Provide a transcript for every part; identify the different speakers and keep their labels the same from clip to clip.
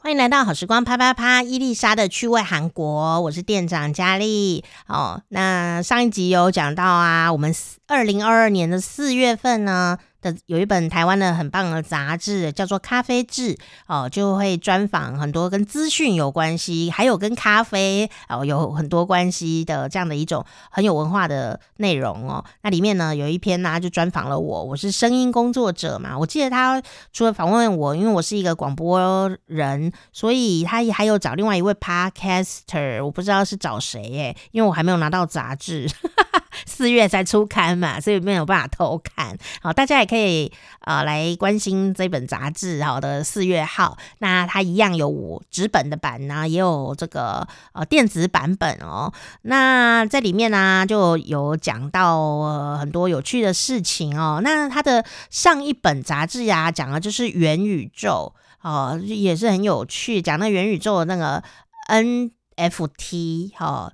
Speaker 1: 欢迎来到好时光啪啪啪，伊丽莎的趣味韩国，我是店长佳丽。哦，那上一集有讲到啊，我们二零二二年的四月份呢。的有一本台湾的很棒的杂志，叫做《咖啡志》哦，就会专访很多跟资讯有关系，还有跟咖啡哦有很多关系的这样的一种很有文化的内容哦。那里面呢有一篇呢、就专访了我，我是声音工作者嘛。我记得他除了访问我，因为我是一个广播人，所以他还有找另外一位 Podcaster，我不知道是找谁耶，因为我还没有拿到杂志。四月才出刊嘛，所以没有办法偷看。好，大家也可以呃来关心这本杂志，好的四月号。那它一样有纸本的版呢，也有这个呃电子版本哦。那在里面呢就有讲到、呃、很多有趣的事情哦。那它的上一本杂志呀、啊，讲的就是元宇宙哦，也是很有趣，讲那元宇宙的那个 NFT 哈。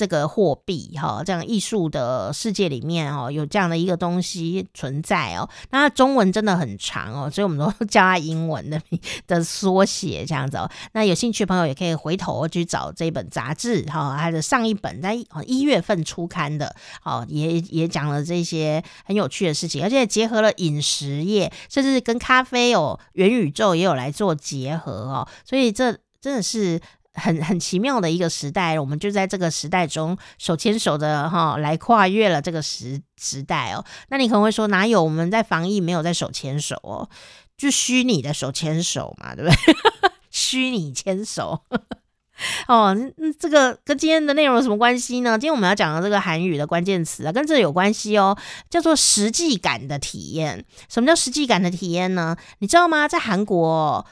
Speaker 1: 这个货币哈，这样艺术的世界里面哦，有这样的一个东西存在哦。那中文真的很长哦，所以我们都 叫它英文的的缩写这样子哦。那有兴趣的朋友也可以回头去找这本杂志哈，它的上一本在一月份出刊的，哦，也也讲了这些很有趣的事情，而且结合了饮食业，甚至跟咖啡哦、元宇宙也有来做结合哦。所以这真的是。很很奇妙的一个时代，我们就在这个时代中手牵手的哈来跨越了这个时时代哦。那你可能会说，哪有我们在防疫没有在手牵手哦？就虚拟的手牵手嘛，对不对？虚拟牵手哦，这个跟今天的内容有什么关系呢？今天我们要讲的这个韩语的关键词啊，跟这有关系哦，叫做实际感的体验。什么叫实际感的体验呢？你知道吗？在韩国。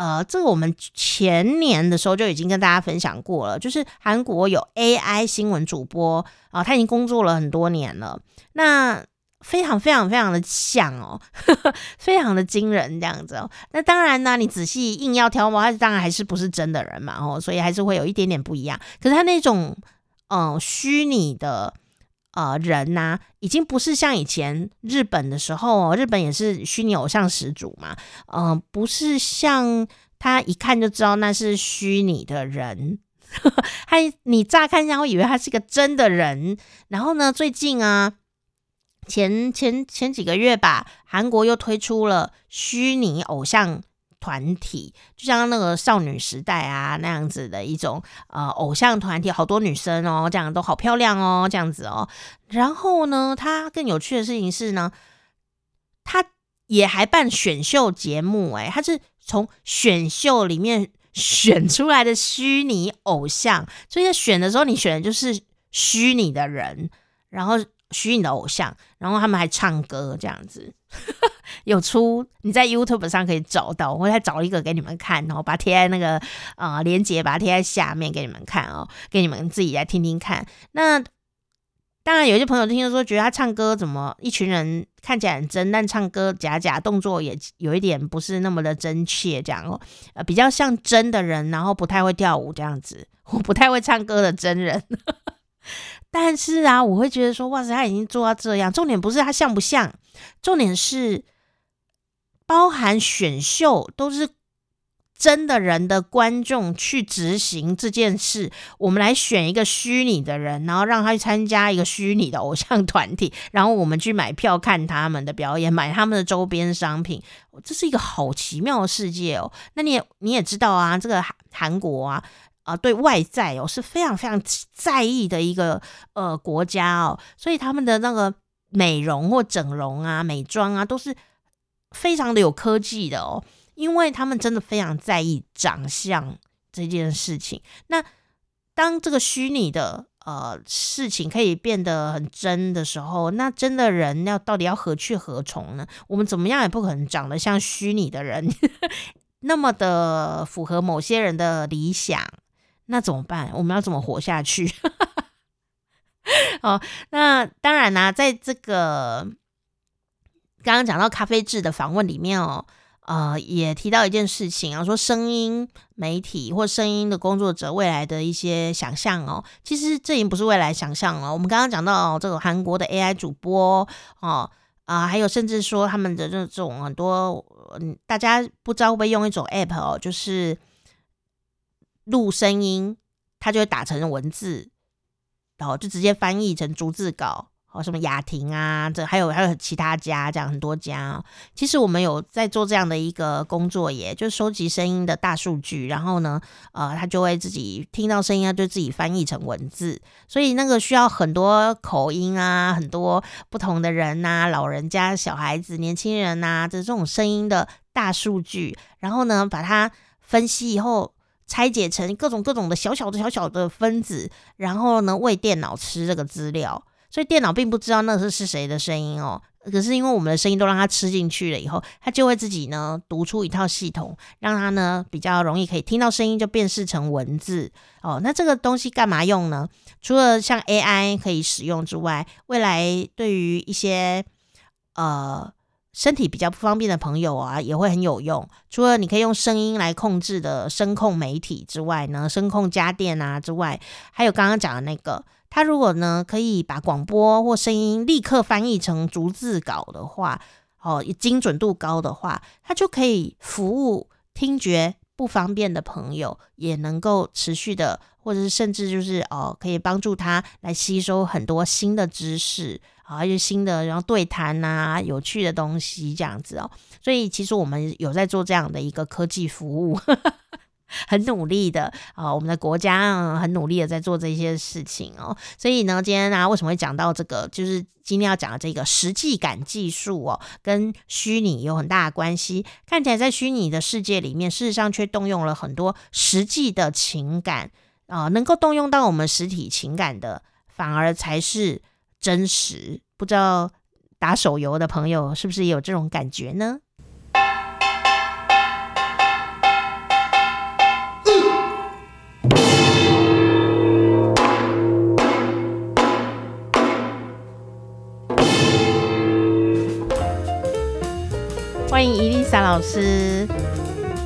Speaker 1: 呃，这个我们前年的时候就已经跟大家分享过了，就是韩国有 AI 新闻主播啊，他已经工作了很多年了，那非常非常非常的像哦，呵 呵非常的惊人这样子哦。那当然呢，你仔细硬要挑嘛，他当然还是不是真的人嘛，哦，所以还是会有一点点不一样。可是他那种嗯，虚拟的。呃，人呐、已经不是像以前日本的时候，日本也是虚拟偶像始祖嘛。嗯、呃，不是像他一看就知道那是虚拟的人，他你乍看一下会以为他是个真的人。然后呢，最近啊，前前前几个月吧，韩国又推出了虚拟偶像。团体就像那个少女时代啊那样子的一种呃偶像团体，好多女生哦，这样都好漂亮哦，这样子哦。然后呢，他更有趣的事情是呢，他也还办选秀节目，诶，他是从选秀里面选出来的虚拟偶像，所以在选的时候，你选的就是虚拟的人，然后虚拟的偶像，然后他们还唱歌这样子。有出，你在 YouTube 上可以找到，我再找一个给你们看，然后把贴在那个呃链接，把它贴在下面给你们看哦，给你们自己来听听看。那当然，有些朋友听说觉得他唱歌怎么一群人看起来很真，但唱歌假假，动作也有一点不是那么的真切，这样哦，呃，比较像真的人，然后不太会跳舞这样子，我不太会唱歌的真人。但是啊，我会觉得说，哇塞，他已经做到这样。重点不是他像不像，重点是包含选秀都是真的人的观众去执行这件事。我们来选一个虚拟的人，然后让他去参加一个虚拟的偶像团体，然后我们去买票看他们的表演，买他们的周边商品。这是一个好奇妙的世界哦。那你也你也知道啊，这个韩韩国啊。啊，对外在哦是非常非常在意的一个呃国家哦，所以他们的那个美容或整容啊、美妆啊都是非常的有科技的哦，因为他们真的非常在意长相这件事情。那当这个虚拟的呃事情可以变得很真的时候，那真的人要到底要何去何从呢？我们怎么样也不可能长得像虚拟的人 那么的符合某些人的理想。那怎么办？我们要怎么活下去？哦，那当然啦、在这个刚刚讲到咖啡制的访问里面哦，呃，也提到一件事情啊，说声音媒体或声音的工作者未来的一些想象哦，其实这已经不是未来想象了。我们刚刚讲到这个韩国的 AI 主播哦。啊、还有甚至说他们的这种很多，嗯，大家不知道会不会用一种 app 哦，就是录声音，它就会打成文字，然后就直接翻译成逐字稿。哦，什么雅婷啊，这还有还有其他家，这样很多家。其实我们有在做这样的一个工作耶，就是收集声音的大数据，然后呢，呃，他就会自己听到声音，他就自己翻译成文字。所以那个需要很多口音啊，很多不同的人呐，老人家、小孩子、年轻人呐，这这种声音的大数据，然后呢，把它分析以后，拆解成各种各种的小小的小小的分子，然后呢，喂电脑吃这个资料。所以电脑并不知道那是是谁的声音哦，可是因为我们的声音都让它吃进去了以后，它就会自己呢读出一套系统，让它呢比较容易可以听到声音就辨识成文字哦。那这个东西干嘛用呢？除了像 AI 可以使用之外，未来对于一些呃身体比较不方便的朋友啊，也会很有用。除了你可以用声音来控制的声控媒体之外呢，声控家电啊之外，还有刚刚讲的那个。它如果呢可以把广播或声音立刻翻译成逐字稿的话，哦，精准度高的话，它就可以服务听觉不方便的朋友，也能够持续的，或者是甚至就是哦，可以帮助他来吸收很多新的知识，啊，一些新的然后对谈啊，有趣的东西这样子哦。所以其实我们有在做这样的一个科技服务。很努力的啊、我们的国家很努力的在做这些事情哦。所以呢，今天呢，为什么会讲到这个？就是今天要讲的这个实际感技术哦，跟虚拟有很大的关系。看起来在虚拟的世界里面，事实上却动用了很多实际的情感啊、能够动用到我们实体情感的，反而才是真实。不知道打手游的朋友是不是也有这种感觉呢？欢迎伊丽莎老师。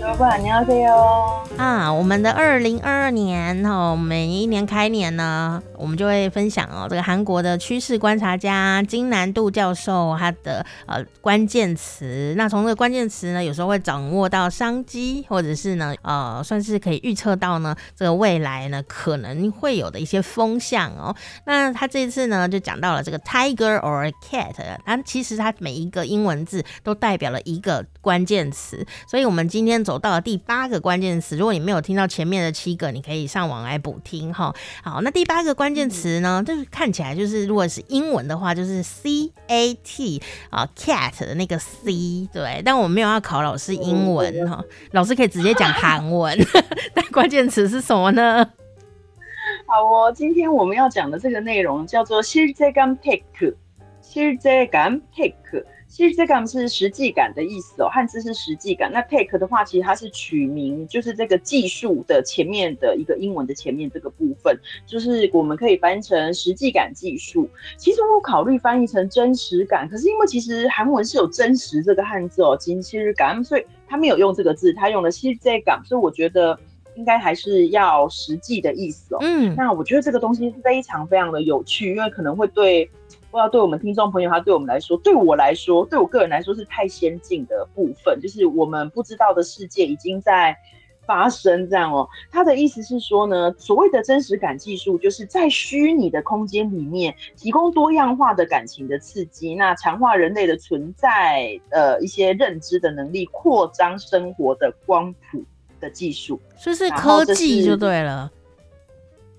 Speaker 1: 老板，你好，加油！啊，我们的二零二二年哦，每一年开年呢，我们就会分享哦，这个韩国的趋势观察家金南度教授他的呃关键词。那从这个关键词呢，有时候会掌握到商机，或者是呢呃，算是可以预测到呢这个未来呢可能会有的一些风向哦。那他这次呢就讲到了这个 tiger or cat，它其实它每一个英文字都代表了一个关键词，所以我们今天走到了第八个关键词。如果你没有听到前面的七个，你可以上网来补听哈。好，那第八个关键词呢，就是看起来就是如果是英文的话，就是 C A T 啊，cat 的那个 C 对。但我没有要考老师英文哈，老师可以直接讲韩文。那关键词是什么呢？
Speaker 2: 好哦，今天我们要讲的这个内容叫做실제감 테크，실제감 테크。 其实这个是实际感的意思哦，汉字是实际感。那 take 的话，其实它是取名，就是这个技术的前面的一个英文的前面这个部分，就是我们可以翻译成实际感技术。其实我考虑翻译成真实感，可是因为其实韩文是有真实这个汉字哦，金其实感，所以他没有用这个字，他用了其实这感，所以我觉得应该还是要实际的意思哦。嗯，那我觉得这个东西非常非常的有趣，因为可能会对。不知道对我们听众朋友，他对我们来说，对我来说，对我个人来说是太先进的部分，就是我们不知道的世界已经在发生这样哦。他的意思是说呢，所谓的真实感技术，就是在虚拟的空间里面提供多样化的感情的刺激，那强化人类的存在，呃，一些认知的能力，扩张生活的光谱的技术，
Speaker 1: 所以是科技就对了。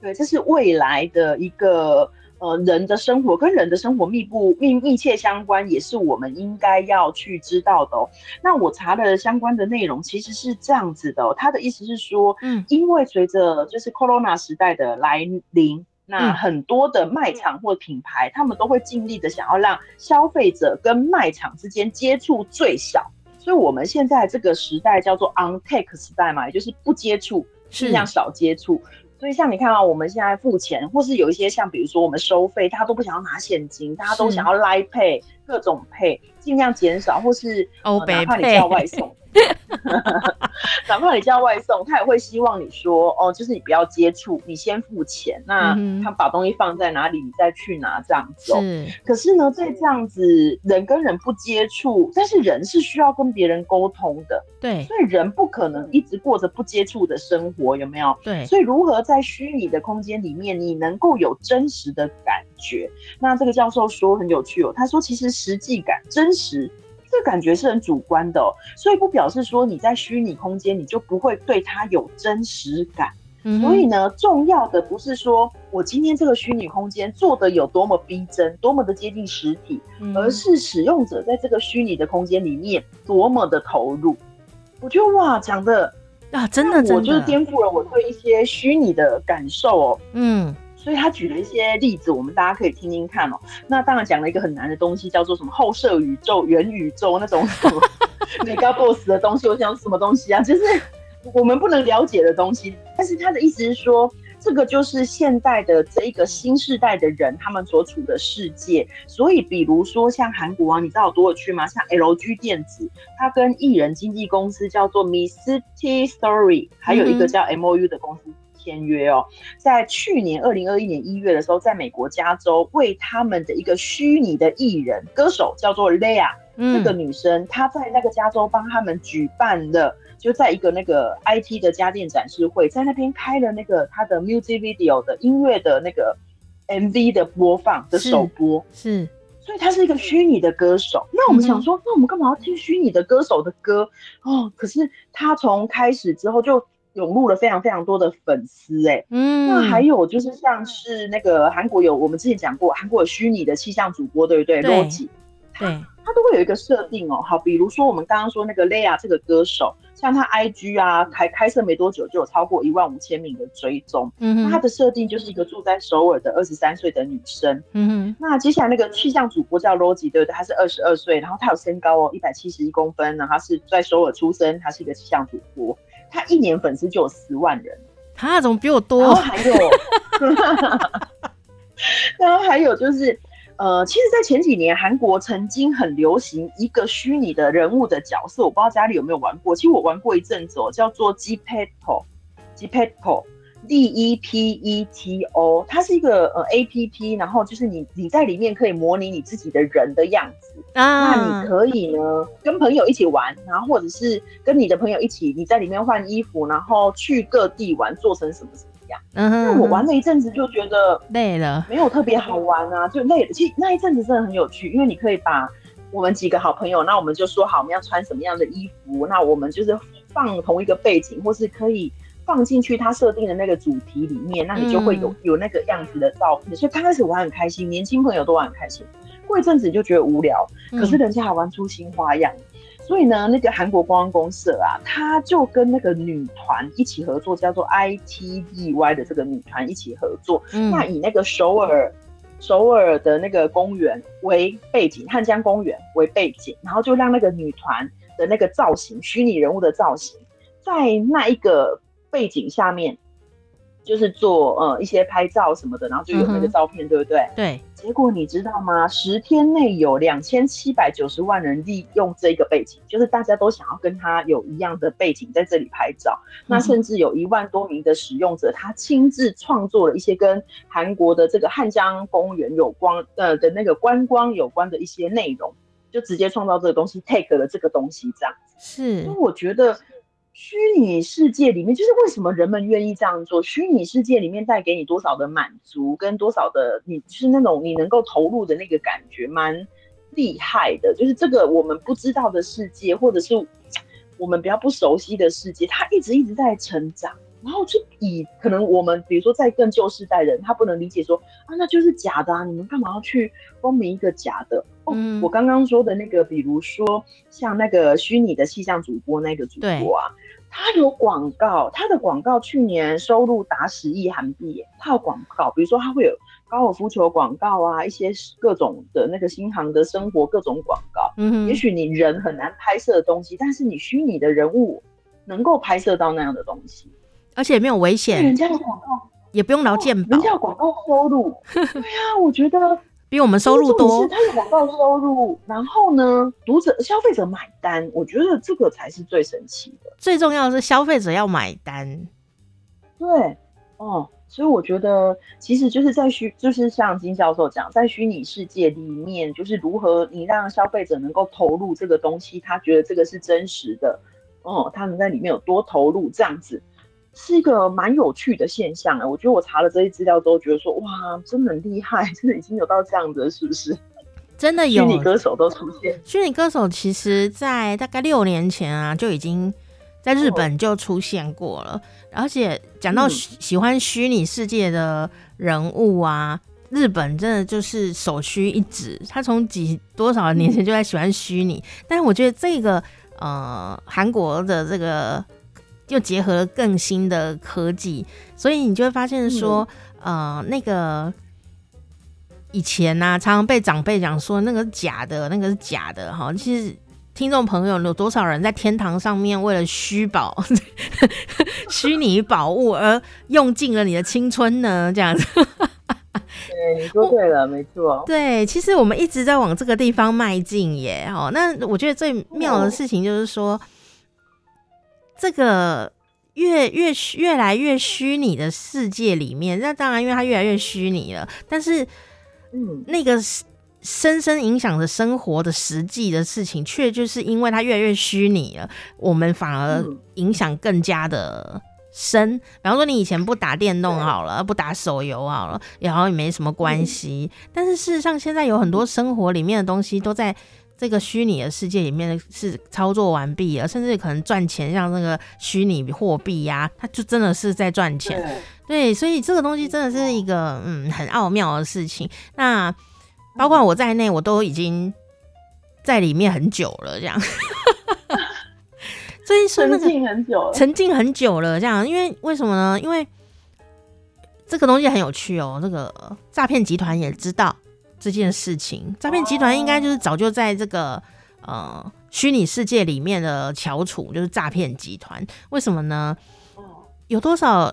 Speaker 2: 对，这是未来的一个。呃，人的生活跟人的生活密不密密切相关，也是我们应该要去知道的哦。那我查了相关的内容其实是这样子的哦，他的意思是说，嗯，因为随着就是 Corona 时代的来临，那很多的卖场或品牌，他们都会尽力的想要让消费者跟卖场之间接触最少，所以我们现在这个时代叫做 on take 时代嘛，也就是不接触，尽量少接触。所以像你看啊，我们现在付钱，或是有一些像比如说我们收费，大家都不想要拿现金，大家都想要 Line Pay 各种 Pay，尽量减少，或是、呃、哪怕你叫外送，哪怕你叫外送，他也会希望你说哦，就是你不要接触，你先付钱，那他把东西放在哪里，你再去拿这样子。是。可是呢，在这样子人跟人不接触，但是人是需要跟别人沟通的，
Speaker 1: 对，
Speaker 2: 所以人不可能一直过着不接触的生活，有没有？
Speaker 1: 对。
Speaker 2: 所以如何在虚拟的空间里面，你能够有真实的感觉？那这个教授说很有趣哦，他说其实实际感、真实。这感觉是很主观的哦，所以不表示说你在虚拟空间你就不会对它有真实感。嗯。所以呢，重要的不是说我今天这个虚拟空间做的有多么逼真，多么的接近实体，而是使用者在这个虚拟的空间里面多么的投入。我觉得哇，讲的
Speaker 1: 啊，真的，真的，
Speaker 2: 我就是颠覆了我对一些虚拟的感受哦。
Speaker 1: 嗯。
Speaker 2: 所以他举了一些例子，我们大家可以听听看哦。那当然讲了一个很难的东西，叫做什么后设宇宙、元宇宙那种 什么 Mega Boss 的东西。我想什么东西啊？就是我们不能了解的东西。但是他的意思是说，这个就是现代的这一个新时代的人他们所处的世界。所以，比如说像韩国啊，你知道有多有趣吗？像 LG 电子，它跟艺人经纪公司叫做 Misty Story，还有一个叫 MOU 的公司。嗯签约哦，在去年二零二一年一月的时候，在美国加州为他们的一个虚拟的艺人歌手叫做 Leia，这个女生她在那个加州帮他们举办了，就在一个那个 IT 的家电展示会，在那边开了那个她的 music video 的音乐的那个 MV 的播放的首播，
Speaker 1: 是，是
Speaker 2: 所以她是一个虚拟的歌手。那我们想说，嗯、那我们干嘛要听虚拟的歌手的歌哦？可是她从开始之后就。涌入了非常非常多的粉丝哎，嗯，那还有就是像是那个韩国有我们之前讲过，韩国有虚拟的气象主播，对不对？洛基，对，他都会有一个设定哦。好，比如说我们刚刚说那个 Leia 这个歌手，像他 IG 啊，开开设没多久就有超过一万五千名的追踪，嗯，那他的设定就是一个住在首尔的二十三岁的女生，嗯哼。那接下来那个气象主播叫 Roji，对不对？他是二十二岁，然后他有身高哦，一百七十一公分，然后他是在首尔出生，他是一个气象主播。他一年粉丝就有十万人，
Speaker 1: 他怎么比我多？
Speaker 2: 然后还有，然后还有就是，呃，其实，在前几年，韩国曾经很流行一个虚拟的人物的角色，我不知道家里有没有玩过。其实我玩过一阵子哦，叫做 Gepetto，Gepetto。D E P E T O，它是一个呃 A P P，然后就是你你在里面可以模拟你自己的人的样子啊，那你可以呢跟朋友一起玩，然后或者是跟你的朋友一起，你在里面换衣服，然后去各地玩，做成什么什么样。嗯哼，那我玩了一阵子就觉得累了，没有特别好玩啊，就累了。其实那一阵子真的很有趣，因为你可以把我们几个好朋友，那我们就说好我们要穿什么样的衣服，那我们就是放同一个背景，或是可以。放进去他设定的那个主题里面，那你就会有、嗯、有那个样子的照片。所以刚开始玩很开心，年轻朋友都玩很开心。过一阵子你就觉得无聊，可是人家还玩出新花样。嗯、所以呢，那个韩国观光公社啊，他就跟那个女团一起合作，叫做 ITZY 的这个女团一起合作。嗯、那以那个首尔首尔的那个公园为背景，汉江公园为背景，然后就让那个女团的那个造型，虚拟人物的造型，在那一个。背景下面就是做呃一些拍照什么的，然后就有那个照片，嗯、对不对？
Speaker 1: 对。
Speaker 2: 结果你知道吗？十天内有两千七百九十万人利用这个背景，就是大家都想要跟他有一样的背景在这里拍照。嗯、那甚至有一万多名的使用者，他亲自创作了一些跟韩国的这个汉江公园有关呃的那个观光有关的一些内容，就直接创造这个东西，take 了这个东西这样子。
Speaker 1: 是。
Speaker 2: 因为我觉得。虚拟世界里面，就是为什么人们愿意这样做？虚拟世界里面带给你多少的满足，跟多少的你就是那种你能够投入的那个感觉，蛮厉害的。就是这个我们不知道的世界，或者是我们比较不熟悉的世界，它一直一直在成长。然后就以可能我们比如说在更旧世代人，他不能理解说啊，那就是假的啊，你们干嘛要去光明一个假的？哦，嗯，我刚刚说的那个，比如说像那个虚拟的气象主播那个主播啊。他有广告，他的广告去年收入达十亿韩币。他有广告，比如说他会有高尔夫球广告啊，一些各种的那个新航的生活各种广告。嗯哼，也许你人很难拍摄的东西，但是你虚拟的人物能够拍摄到那样的东西，
Speaker 1: 而且也没有危险。
Speaker 2: 人家的广告
Speaker 1: 也不用劳健保，
Speaker 2: 人家的广告收入。对呀、啊，我觉得
Speaker 1: 比我们收入多。
Speaker 2: 是他有广告收入，然后呢，读者消费者买单，我觉得这个才是最神奇的。
Speaker 1: 最重要的是消费者要买单。
Speaker 2: 对，哦。所以我觉得，其实就是在虚，就是像金教授讲，在虚拟世界里面，就是如何你让消费者能够投入这个东西，他觉得这个是真实的，哦，他能在里面有多投入，这样子是一个蛮有趣的现象啊。我觉得我查了这些资料都觉得说，哇，真的很厉害，真的已经有到这样子，是不是？
Speaker 1: 真的有虚
Speaker 2: 拟歌手都出现，
Speaker 1: 虚拟歌手其实在大概六年前啊就已经。在日本就出现过了，而且讲到喜欢虚拟世界的人物啊，日本真的就是首屈一指。他从几多少年前就在喜欢虚拟，但是我觉得这个呃韩国的这个又结合了更新的科技，所以你就会发现说，呃，那个以前呢、啊，常常被长辈讲说那个是假的，那个是假的，哈，其实。听众朋友，有多少人在天堂上面为了虚宝、虚拟宝物而用尽了你的青春呢？这样子，
Speaker 2: 对，你说对了，没错。
Speaker 1: 对，其实我们一直在往这个地方迈进耶。哦，那我觉得最妙的事情就是说，这个越越越来越虚拟的世界里面，那当然因为它越来越虚拟了，但是，嗯，那个。深深影响着生活的实际的事情，却就是因为它越来越虚拟了，我们反而影响更加的深。比方说，你以前不打电动好了，不打手游好了，然后也没什么关系。但是事实上，现在有很多生活里面的东西都在这个虚拟的世界里面是操作完毕了，甚至可能赚钱，像那个虚拟货币呀，它就真的是在赚钱。对，所以这个东西真的是一个嗯很奥妙的事情。那。包括我在内，我都已经在里面很久了，这样。所以说，那个沉浸很久，沉浸很久了，这样。因为为什么呢？因为这个东西很有趣哦。这个诈骗集团也知道这件事情，诈骗集团应该就是早就在这个呃虚拟世界里面的翘楚，就是诈骗集团。为什么呢？有多少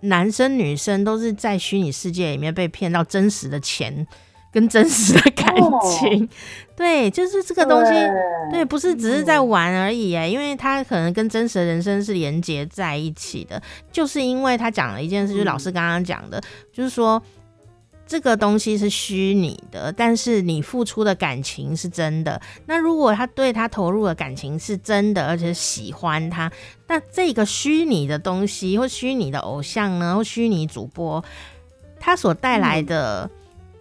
Speaker 1: 男生女生都是在虚拟世界里面被骗到真实的钱？跟真实的感情，哦、对，就是这个东西，对，对，不是只是在玩而已哎，因为他可能跟真实的人生是连接在一起的，就是因为他讲了一件事，就是老师刚刚讲的，嗯、就是说这个东西是虚拟的，但是你付出的感情是真的。那如果他对他投入的感情是真的，而且喜欢他，那这个虚拟的东西或虚拟的偶像呢，或虚拟主播，他所带来的、嗯。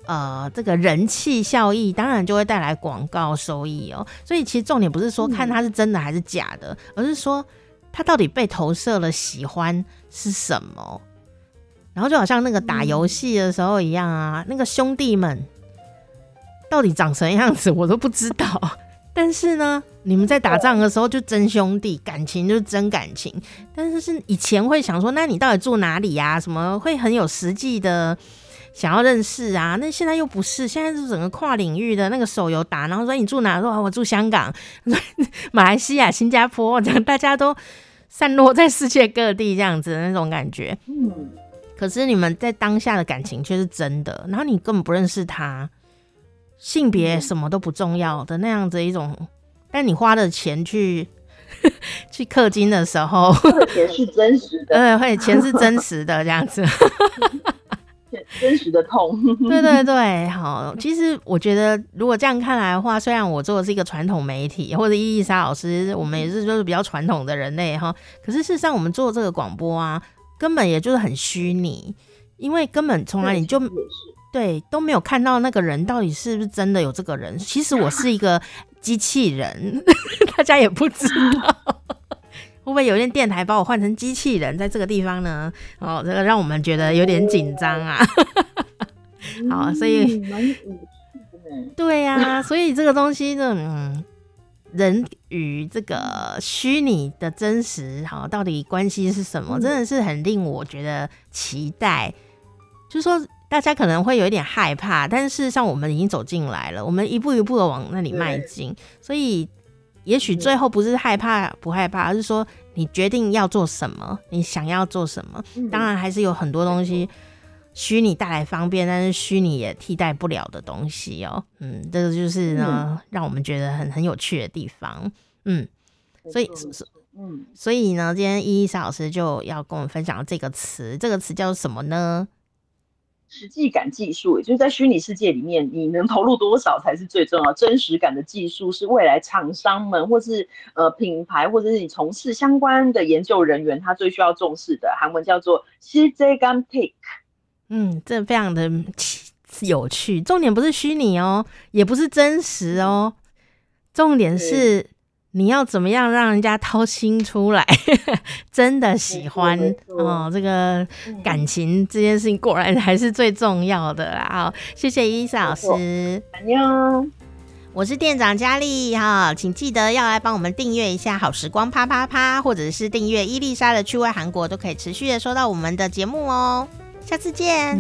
Speaker 1: 呃，这个人气效益当然就会带来广告收益哦。所以其实重点不是说看他是真的还是假的，嗯、而是说他到底被投射了喜欢是什么。然后就好像那个打游戏的时候一样啊，嗯、那个兄弟们到底长什么样子我都不知道。但是呢，你们在打仗的时候就真兄弟，感情就是真感情。但是是以前会想说，那你到底住哪里呀？什么会很有实际的。想要认识啊，那现在又不是，现在是整个跨领域的那个手游打，然后说你住哪？说我住香港、马来西亚、新加坡，这样大家都散落在世界各地，这样子的那种感觉。嗯，可是你们在当下的感情却是真的，然后你根本不认识他，性别什么都不重要的那样子一种，但你花的钱去 去氪金的时候，
Speaker 2: 钱是真实的，
Speaker 1: 对，会钱是真实的这样子。
Speaker 2: 真实的痛，
Speaker 1: 对对对，好。其实我觉得，如果这样看来的话，虽然我做的是一个传统媒体，或者伊丽莎老师，我们也是就是比较传统的人类哈。可是事实上，我们做这个广播啊，根本也就是很虚拟，因为根本从来你就对都没有看到那个人到底是不是真的有这个人。其实我是一个机器人，大家也不知道。会不会有一电台把我换成机器人在这个地方呢？哦，这个让我们觉得有点紧张啊。好，所以，对呀、啊，所以这个东西呢，嗯，人与这个虚拟的真实，好，到底关系是什么？真的是很令我觉得期待。就是说，大家可能会有一点害怕，但是事实上，我们已经走进来了，我们一步一步的往那里迈进，所以。也许最后不是害怕不害怕，而是说你决定要做什么，你想要做什么。当然还是有很多东西虚拟带来方便，但是虚拟也替代不了的东西哦。嗯，这个就是呢，让我们觉得很很有趣的地方。嗯，所以是嗯，所以呢，今天伊伊莎老师就要跟我们分享这个词。这个词叫什么呢？
Speaker 2: 实际感技术，就是在虚拟世界里面，你能投入多少才是最重要。真实感的技术是未来厂商们或是呃品牌或者是你从事相关的研究人员，他最需要重视的。韩文叫做 CJGAM t。
Speaker 1: 嗯，这非常的有趣。重点不是虚拟哦，也不是真实哦，重点是你要怎么样让人家掏心出来，真的喜欢哦。这个感情这件事情果然还是最重要的啦。好，谢谢伊丽莎老师。我是店长佳丽哈，请记得要来帮我们订阅一下好时光啪啪啪，或者是订阅伊丽莎的趣味韩国，都可以持续的收到我们的节目哦。下次见。